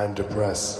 I'm depressed.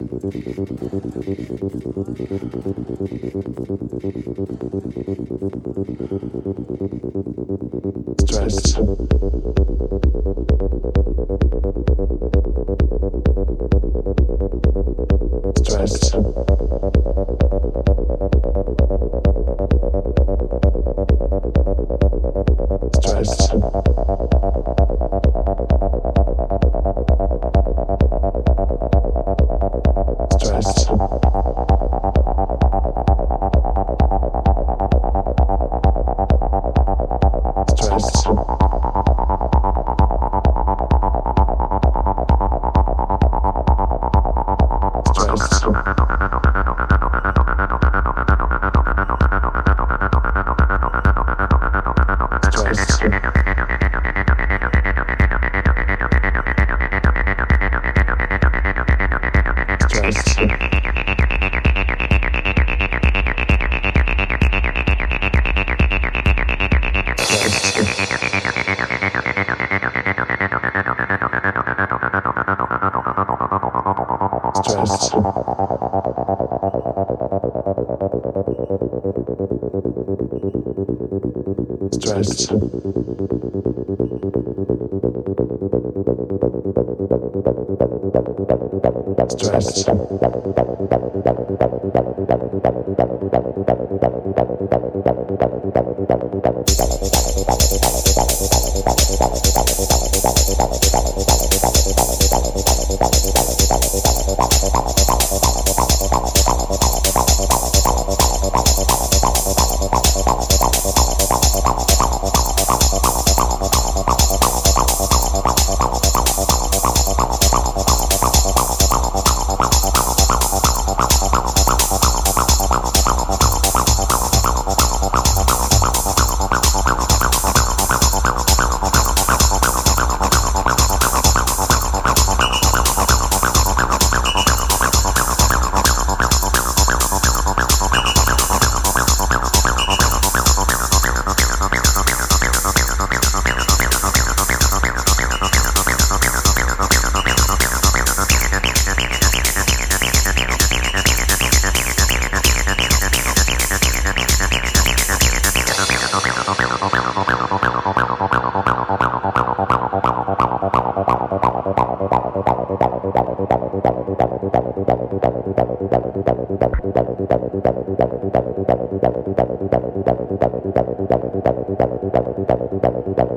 dale, dale, dale,